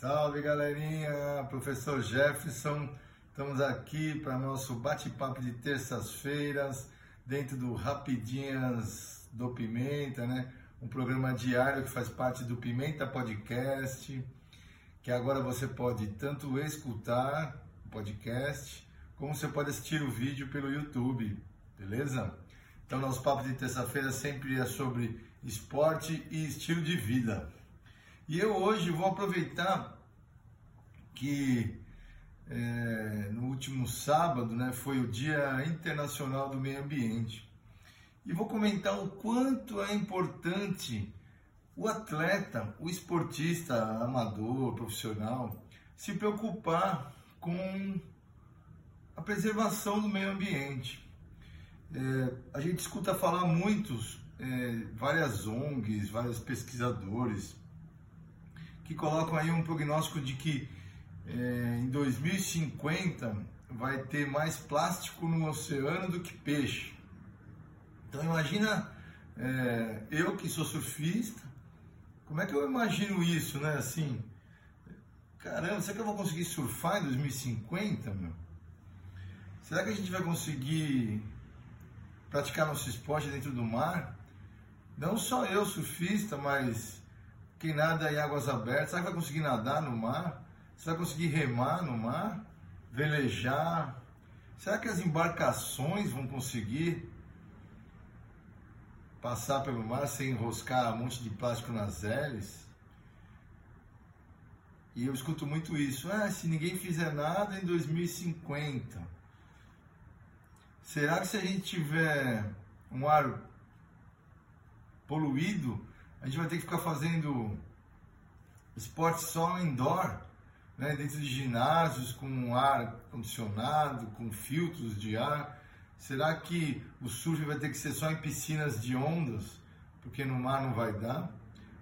Salve galerinha, professor Jefferson. Estamos aqui para nosso bate-papo de terças-feiras, dentro do Rapidinhas do Pimenta, né? Um programa diário que faz parte do Pimenta Podcast, que agora você pode tanto escutar o podcast, como você pode assistir o vídeo pelo YouTube, beleza? Então, nosso papo de terça-feira sempre é sobre esporte e estilo de vida. E eu hoje vou aproveitar que é, no último sábado né, foi o Dia Internacional do Meio Ambiente. E vou comentar o quanto é importante o atleta, o esportista amador, profissional, se preocupar com a preservação do meio ambiente. É, a gente escuta falar muitos, é, várias ONGs, vários pesquisadores, que colocam aí um prognóstico de que é, em 2050 vai ter mais plástico no oceano do que peixe. Então imagina é, eu que sou surfista, como é que eu imagino isso, né? Assim, caramba, será que eu vou conseguir surfar em 2050, meu? Será que a gente vai conseguir praticar nosso esporte dentro do mar? Não só eu, surfista, mas quem nada em águas abertas, será que vai conseguir nadar no mar? Será que vai conseguir remar no mar? Velejar? Será que as embarcações vão conseguir passar pelo mar sem enroscar um monte de plástico nas hélices? E eu escuto muito isso. Ah, se ninguém fizer nada em 2050. Será que se a gente tiver um ar poluído, a gente vai ter que ficar fazendo esporte só indoor, né, dentro de ginásios com ar condicionado, com filtros de ar. Será que o surf vai ter que ser só em piscinas de ondas, porque no mar não vai dar?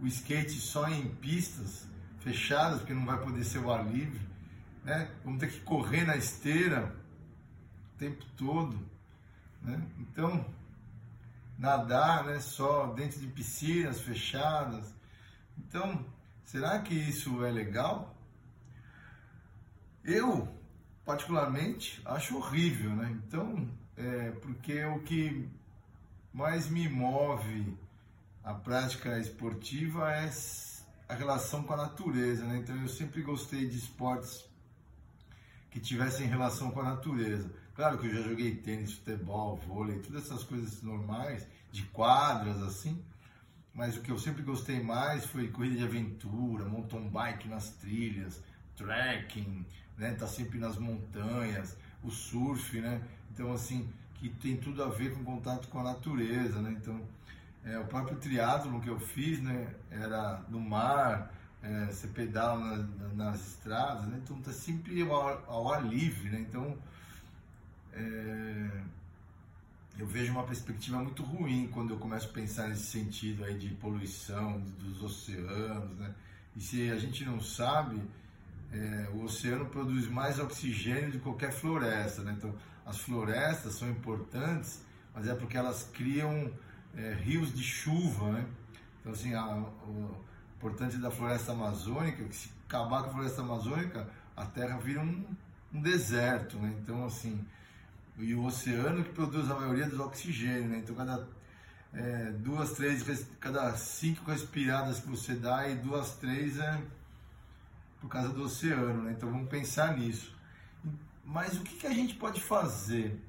O skate só em pistas fechadas, porque não vai poder ser o ar livre? Né? Vamos ter que correr na esteira o tempo todo. Né? Então, nadar né, só dentro de piscinas fechadas. Então, será que isso é legal? Eu, particularmente, acho horrível, né? Então, é, porque o que mais me move a prática esportiva é a relação com a natureza, né? Então, eu sempre gostei de esportes que tivessem relação com a natureza. Claro que eu já joguei tênis, futebol, vôlei, todas essas coisas normais, de quadras assim, mas o que eu sempre gostei mais foi corrida de aventura, mountain bike nas trilhas, trekking, né, tá sempre nas montanhas, o surf, né? Então assim, que tem tudo a ver com contato com a natureza, né? Então, é, o próprio triatlo que eu fiz, né, era no mar, é, você pedala na, nas estradas, né? Então tá sempre ao ar, ao ar livre, né? Então, é, eu vejo uma perspectiva muito ruim quando eu começo a pensar nesse sentido aí de poluição dos oceanos, né? E se a gente não sabe, é, o oceano produz mais oxigênio que qualquer floresta, né? Então, as florestas são importantes, mas é porque elas criam é, rios de chuva, né? Então, assim, a, o importante da floresta amazônica, que se acabar com a floresta amazônica, a terra vira um, um deserto, né? Então, assim, e o oceano que produz a maioria dos oxigênio, né? Então cada é, duas, três, cada cinco respiradas que você dá e duas, três é por causa do oceano, né? Então vamos pensar nisso. Mas o que, que a gente pode fazer?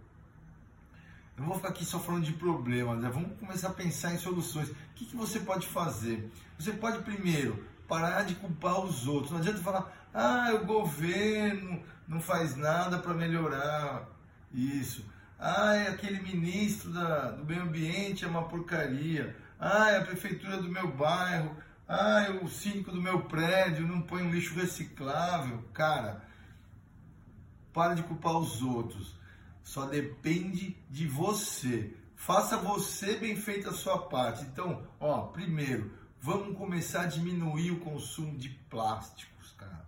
Eu não vou ficar aqui só falando de problemas, né? vamos começar a pensar em soluções. O que, que você pode fazer? Você pode primeiro parar de culpar os outros. Não adianta falar, ah, o governo não faz nada para melhorar isso. Ai, aquele ministro da, do meio ambiente é uma porcaria. Ai, a prefeitura do meu bairro. Ai, o síndico do meu prédio não põe um lixo reciclável. Cara, para de culpar os outros. Só depende de você. Faça você bem feita a sua parte. Então, ó, primeiro, vamos começar a diminuir o consumo de plásticos, cara.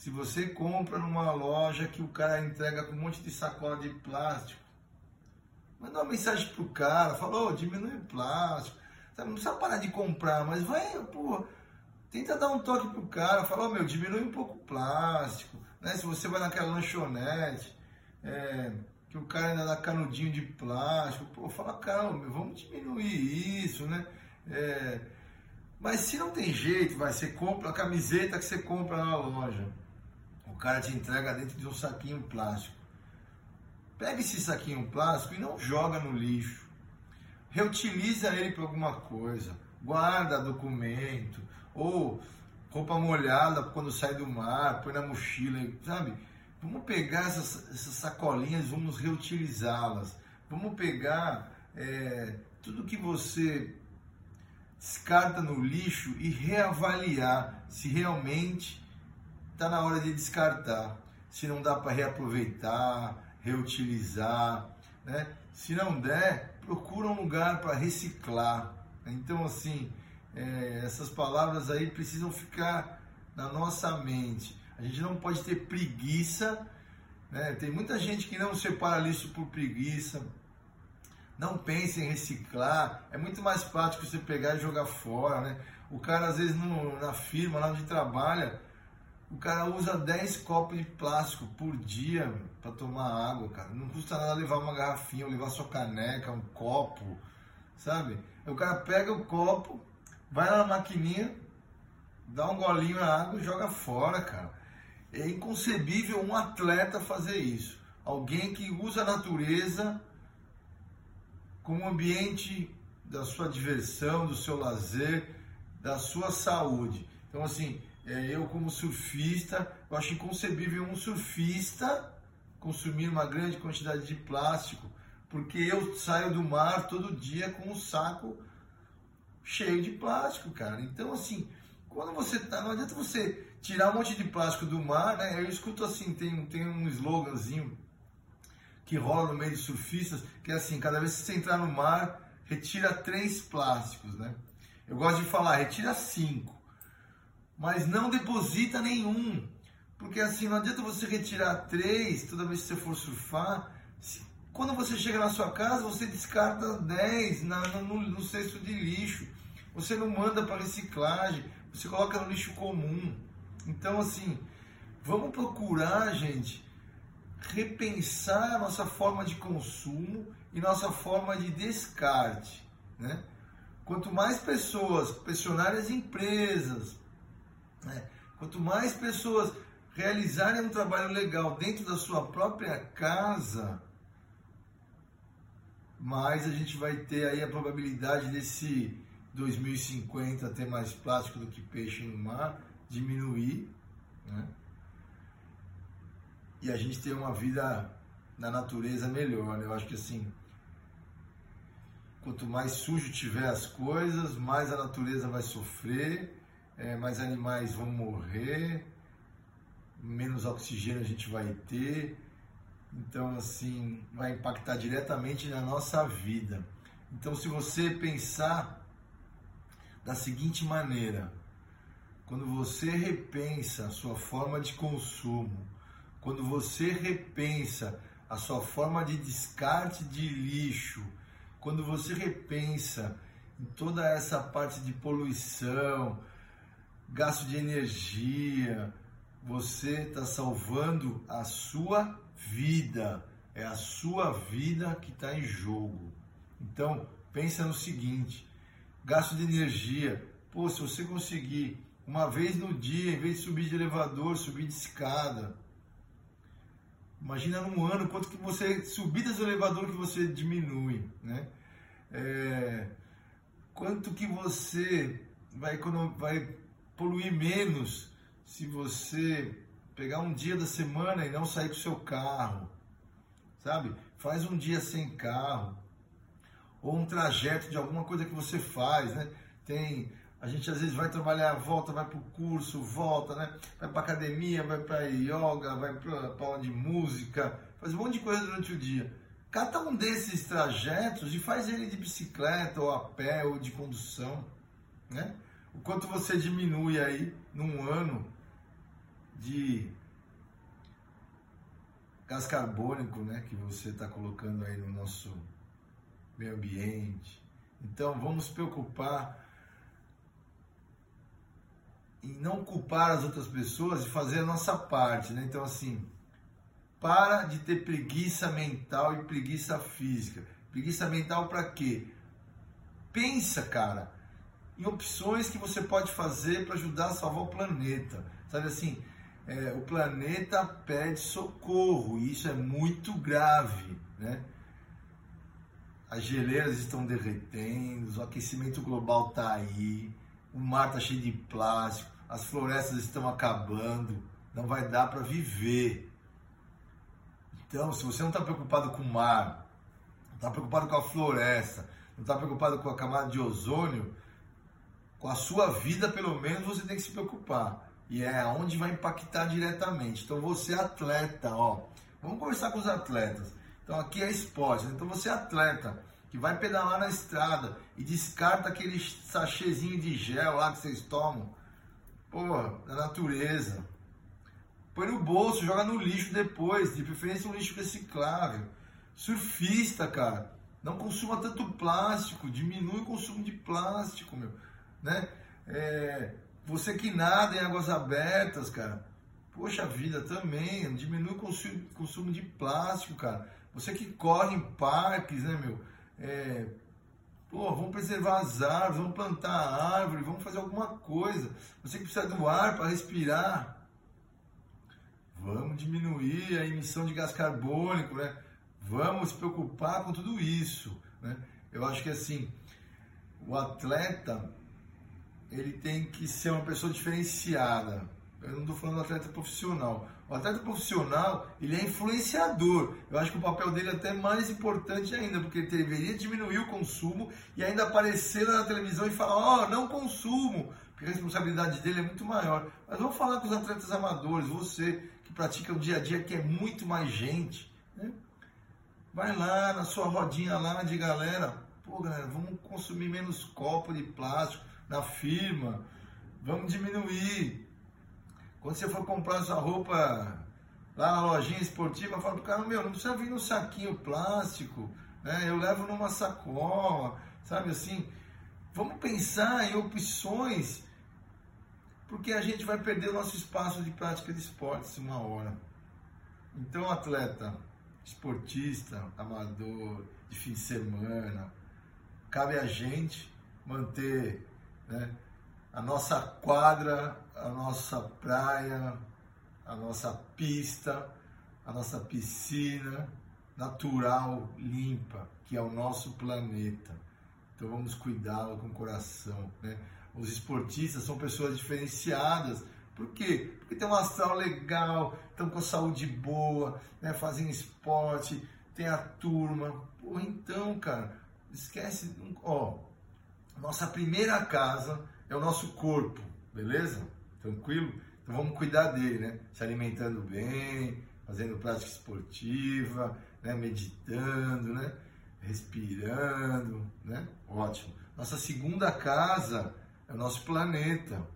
Se você compra numa loja que o cara entrega com um monte de sacola de plástico, manda uma mensagem pro cara, fala, oh, diminui o plástico. Não precisa parar de comprar, mas vai, pô, tenta dar um toque pro cara, fala, oh, meu, diminui um pouco o plástico, né? Se você vai naquela lanchonete, é, que o cara ainda dá canudinho de plástico, pô, fala, cara, meu, vamos diminuir isso, né? É, mas se não tem jeito, vai, você compra a camiseta que você compra na loja, cara te entrega dentro de um saquinho plástico. Pega esse saquinho plástico e não joga no lixo. Reutiliza ele para alguma coisa. Guarda documento, ou roupa molhada quando sai do mar, põe na mochila, sabe? Vamos pegar essas, essas sacolinhas, vamos reutilizá-las. Vamos pegar é, tudo que você descarta no lixo e reavaliar se realmente está na hora de descartar, se não dá para reaproveitar, reutilizar, né? Se não der, procura um lugar para reciclar. Então, assim, é, essas palavras aí precisam ficar na nossa mente. A gente não pode ter preguiça, né? Tem muita gente que não separa lixo por preguiça. Não pense em reciclar. É muito mais prático você pegar e jogar fora, né? O cara às vezes no, na firma, lá onde trabalha, o cara usa 10 copos de plástico por dia para tomar água, cara. Não custa nada levar uma garrafinha, ou levar sua caneca, um copo, sabe? O cara pega o copo, vai na maquininha, dá um golinho na água e joga fora, cara. É inconcebível um atleta fazer isso. Alguém que usa a natureza como ambiente da sua diversão, do seu lazer, da sua saúde. Então, assim, eu como surfista, eu acho inconcebível um surfista consumir uma grande quantidade de plástico, porque eu saio do mar todo dia com um saco cheio de plástico, cara. Então, assim, quando você tá, não adianta você tirar um monte de plástico do mar, né? Eu escuto assim, tem, tem um sloganzinho que rola no meio de surfistas, que é assim, cada vez que você entrar no mar, retira três plásticos, né? Eu gosto de falar, retira cinco, mas não deposita nenhum, porque assim, não adianta você retirar três toda vez que você for surfar, quando você chega na sua casa, você descarta 10 na, no, no cesto de lixo. Você não manda para reciclagem, você coloca no lixo comum. Então, assim, vamos procurar, gente, repensar a nossa forma de consumo e nossa forma de descarte. Né? Quanto mais pessoas pressionarem as empresas, né? quanto mais pessoas realizarem um trabalho legal dentro da sua própria casa, mais a gente vai ter aí a probabilidade desse 2050 ter mais plástico do que peixe no mar diminuir, né? E a gente ter uma vida na natureza melhor. Né? Eu acho que assim, quanto mais sujo tiver as coisas, mais a natureza vai sofrer, é, mais animais vão morrer, menos oxigênio a gente vai ter. Então, assim, vai impactar diretamente na nossa vida. Então, se você pensar da seguinte maneira, quando você repensa a sua forma de consumo, quando você repensa a sua forma de descarte de lixo, quando você repensa em toda essa parte de poluição, gasto de energia, você está salvando a sua vida. É a sua vida que está em jogo. Então, pensa no seguinte: gasto de energia. Pô, se você conseguir uma vez no dia, em vez de subir de elevador, subir de escada. Imagina num ano quanto que você, subidas do elevador que você diminui, né? É, quanto que você vai, vai poluir menos se você pegar um dia da semana e não sair com seu carro, sabe? Faz um dia sem carro, ou um trajeto de alguma coisa que você faz, né? Tem, a gente às vezes vai trabalhar, volta, vai para o curso, volta, né? Vai para academia, vai para yoga, vai para aula de música, faz um monte de coisa durante o dia. Cada um desses trajetos e faz ele de bicicleta ou a pé ou de condução, né? O quanto você diminui aí num ano de gás carbônico né, que você está colocando aí no nosso meio ambiente. Então vamos preocupar em não culpar as outras pessoas e fazer a nossa parte, né? Então, assim, para de ter preguiça mental e preguiça física. Preguiça mental para quê? Pensa, cara, em opções que você pode fazer para ajudar a salvar o planeta. Sabe assim, é, o planeta pede socorro e isso é muito grave, né? As geleiras estão derretendo, o aquecimento global está aí, o mar está cheio de plástico, as florestas estão acabando, não vai dar para viver. Então, se você não está preocupado com o mar, não está preocupado com a floresta, não está preocupado com a camada de ozônio, com a sua vida, pelo menos, você tem que se preocupar. E é onde vai impactar diretamente. Então, você é atleta, ó. Vamos conversar com os atletas. Então aqui é esporte. Então você é atleta que vai pedalar na estrada e descarta aquele sachêzinho de gel lá que vocês tomam, pô, da natureza. Põe no bolso, joga no lixo depois, de preferência um lixo reciclável. Surfista, cara, não consuma tanto plástico, diminui o consumo de plástico, meu, né? É, você que nada em águas abertas, cara, poxa vida, também, diminui o consumo de plástico, cara. Você que corre em parques, né, meu? É, pô, vamos preservar as árvores, vamos plantar árvore, vamos fazer alguma coisa. Você que precisa do ar para respirar, vamos diminuir a emissão de gás carbônico, né? Vamos se preocupar com tudo isso, né? Eu acho que assim, o atleta ele tem que ser uma pessoa diferenciada. Eu não estou falando do atleta profissional. O atleta profissional, ele é influenciador. Eu acho que o papel dele é até mais importante ainda, porque ele deveria diminuir o consumo e ainda aparecer na televisão e falar, ó, oh, não consumo, porque a responsabilidade dele é muito maior. Mas vamos falar com os atletas amadores, você que pratica o dia a dia, que é muito mais gente, né? Vai lá na sua rodinha lá de galera, pô galera, vamos consumir menos copo de plástico na firma, vamos diminuir quando você for comprar sua roupa lá na lojinha esportiva, fala pro cara, meu, não precisa vir no saquinho plástico, né? Eu levo numa sacola, sabe assim? Vamos pensar em opções, porque a gente vai perder o nosso espaço de prática de esportes uma hora. Então, atleta, esportista, amador, de fim de semana, cabe a gente manter né, a nossa quadra, a nossa praia, a nossa pista, a nossa piscina natural, limpa, que é o nosso planeta. Então vamos cuidá-lo com o coração. Né? Os esportistas são pessoas diferenciadas. Por quê? Porque tem um astral legal, estão com saúde boa, né? fazem esporte, tem a turma. Pô, então, cara, esquece. Ó, nossa primeira casa é o nosso corpo, beleza? Tranquilo? Então vamos cuidar dele, né? Se alimentando bem, fazendo prática esportiva, né? meditando, né? Respirando, né? Ótimo. Nossa segunda casa é o nosso planeta.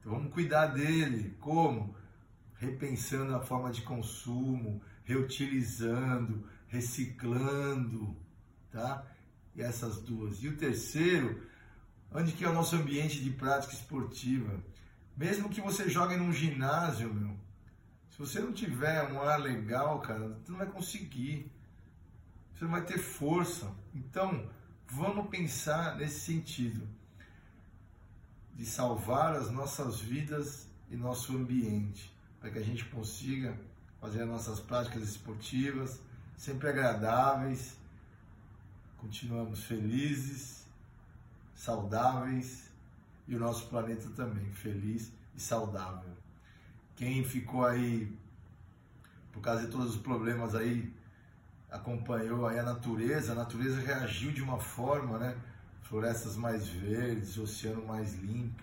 Então vamos cuidar dele. Como? Repensando a forma de consumo, reutilizando, reciclando, tá? E essas duas. E o terceiro, onde que é o nosso ambiente de prática esportiva? Mesmo que você jogue num ginásio, meu, se você não tiver um ar legal, cara, você não vai conseguir. Você não vai ter força. Então, vamos pensar nesse sentido de salvar as nossas vidas e nosso ambiente, para que a gente consiga fazer as nossas práticas esportivas sempre agradáveis, continuamos felizes, saudáveis e o nosso planeta também feliz e saudável. Quem ficou aí por causa de todos os problemas aí acompanhou aí a natureza, a natureza reagiu de uma forma, né? Florestas mais verdes, oceano mais limpo,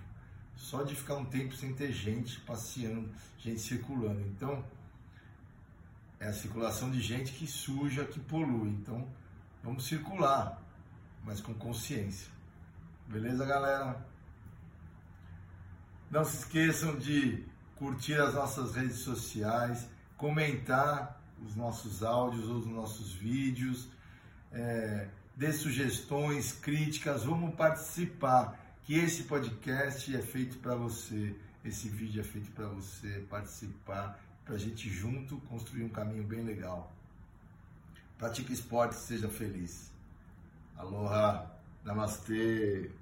só de ficar um tempo sem ter gente passeando, gente circulando. Então, é a circulação de gente que suja, que polui. Então, vamos circular, mas com consciência. Beleza, galera? Não se esqueçam de curtir as nossas redes sociais, comentar os nossos áudios ou os nossos vídeos, é, dê sugestões, críticas, vamos participar, que esse podcast é feito para você, esse vídeo é feito para você participar, para a gente junto construir um caminho bem legal. Pratique esporte, seja feliz. Aloha, namastê.